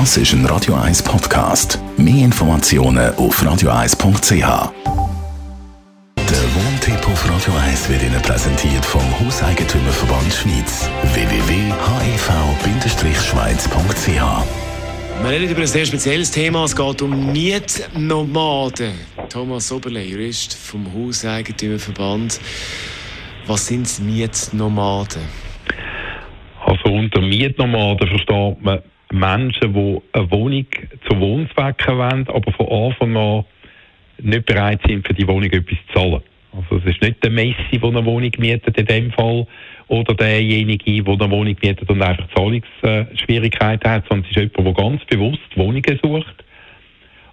Das ist ein Radio 1 Podcast. Mehr Informationen auf radio1.ch. Der Wohntipp auf Radio 1 wird Ihnen präsentiert vom Hauseigentümerverband Schweiz. www.hev-schweiz.ch Wir reden über ein sehr spezielles Thema. Es geht um Mietnomaden. Thomas Oberle, Jurist vom Hauseigentümerverband. Was sind Mietnomaden? Also unter Mietnomaden versteht man Menschen, die eine Wohnung zu Wohnzwecken wollen, aber von Anfang an nicht bereit sind, für die Wohnung etwas zu zahlen. Also es ist nicht der Messi, der eine Wohnung mietet in dem Fall, oder derjenige, der eine Wohnung mietet und einfach Zahlungsschwierigkeiten hat, sondern es ist jemand, der ganz bewusst Wohnungen sucht,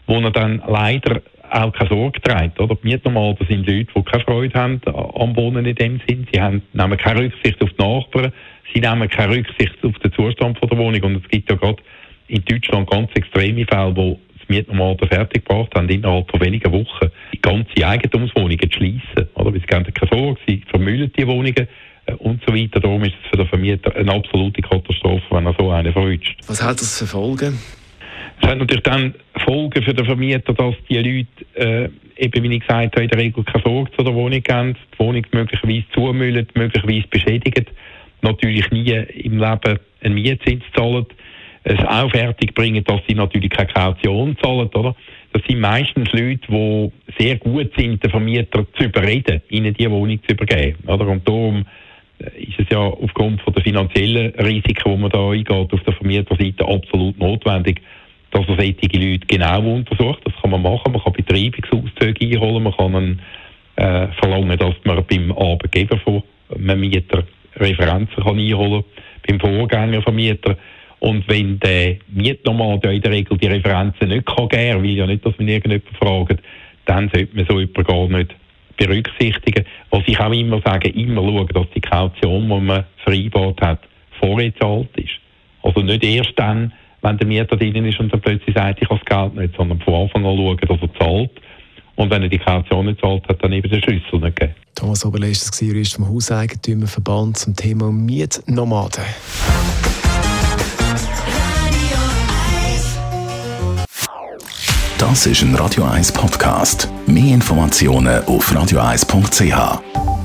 wo er dann leider auch keine Sorge trägt. Oder? Die Mietnomaden sind Leute, die keine Freude haben am Wohnen in dem Sinn. Sie haben, nehmen keine Rücksicht auf die Nachbarn, sie nehmen keine Rücksicht auf den Zustand von der Wohnung. Und es gibt ja gerade in Deutschland ganz extreme Fälle, wo das Mietnomaden fertiggebracht haben, innerhalb von wenigen Wochen die ganze Eigentumswohnungen zu schließen. Oder? Weil sie haben keine Sorge, sie vermüllen die Wohnungen äh, und so weiter. Darum ist es für den Vermieter eine absolute Katastrophe, wenn er so einen verrutscht. Was hat das für Folgen? Es hat natürlich dann Folgen für den Vermieter, dass die Leute, äh, eben wie ich gesagt habe, in der Regel keine Sorge zu der Wohnung haben, die Wohnung möglicherweise zumüllen, möglicherweise beschädigen, natürlich nie im Leben einen Mietzins zahlen, es auch fertig bringen, dass sie natürlich keine Kaution zahlen, oder? Das sind meistens Leute, die sehr gut sind, den Vermieter zu überreden, ihnen die Wohnung zu übergeben, oder? Und darum äh, ist es ja aufgrund von der finanziellen Risiken, die man da eingeht, auf der Vermieterseite absolut notwendig, dass man solche Leute genau untersucht. Das kann man machen. Man kann Betreibungsauszüge einholen, man kann einen, äh, verlangen, dass man beim Arbeitgeber von einem Mieter Referenzen kann einholen beim Vorgängervermieter. Und wenn der Mietnomad ja in der Regel die Referenzen nicht kann geben, will ja nicht, dass man irgendjemand fragt, dann sollte man so jemanden gar nicht berücksichtigen. Was ich auch immer sage, immer schauen, dass die Kaution, die man vereinbart hat, vorher zahlt ist. Also nicht erst dann, wenn der Mieter drin ist und dann plötzlich sagt, ich habe das Geld nicht, sondern von Anfang an schauen, dass er zahlt. Und wenn er die Kaution nicht zahlt, hat dann eben den Schlüssel nicht gegeben. Thomas Oberle ist das Jurist vom Hauseigentümerverband zum Thema Mietnomaden. Das ist ein Radio 1 Podcast. Mehr Informationen auf radio1.ch.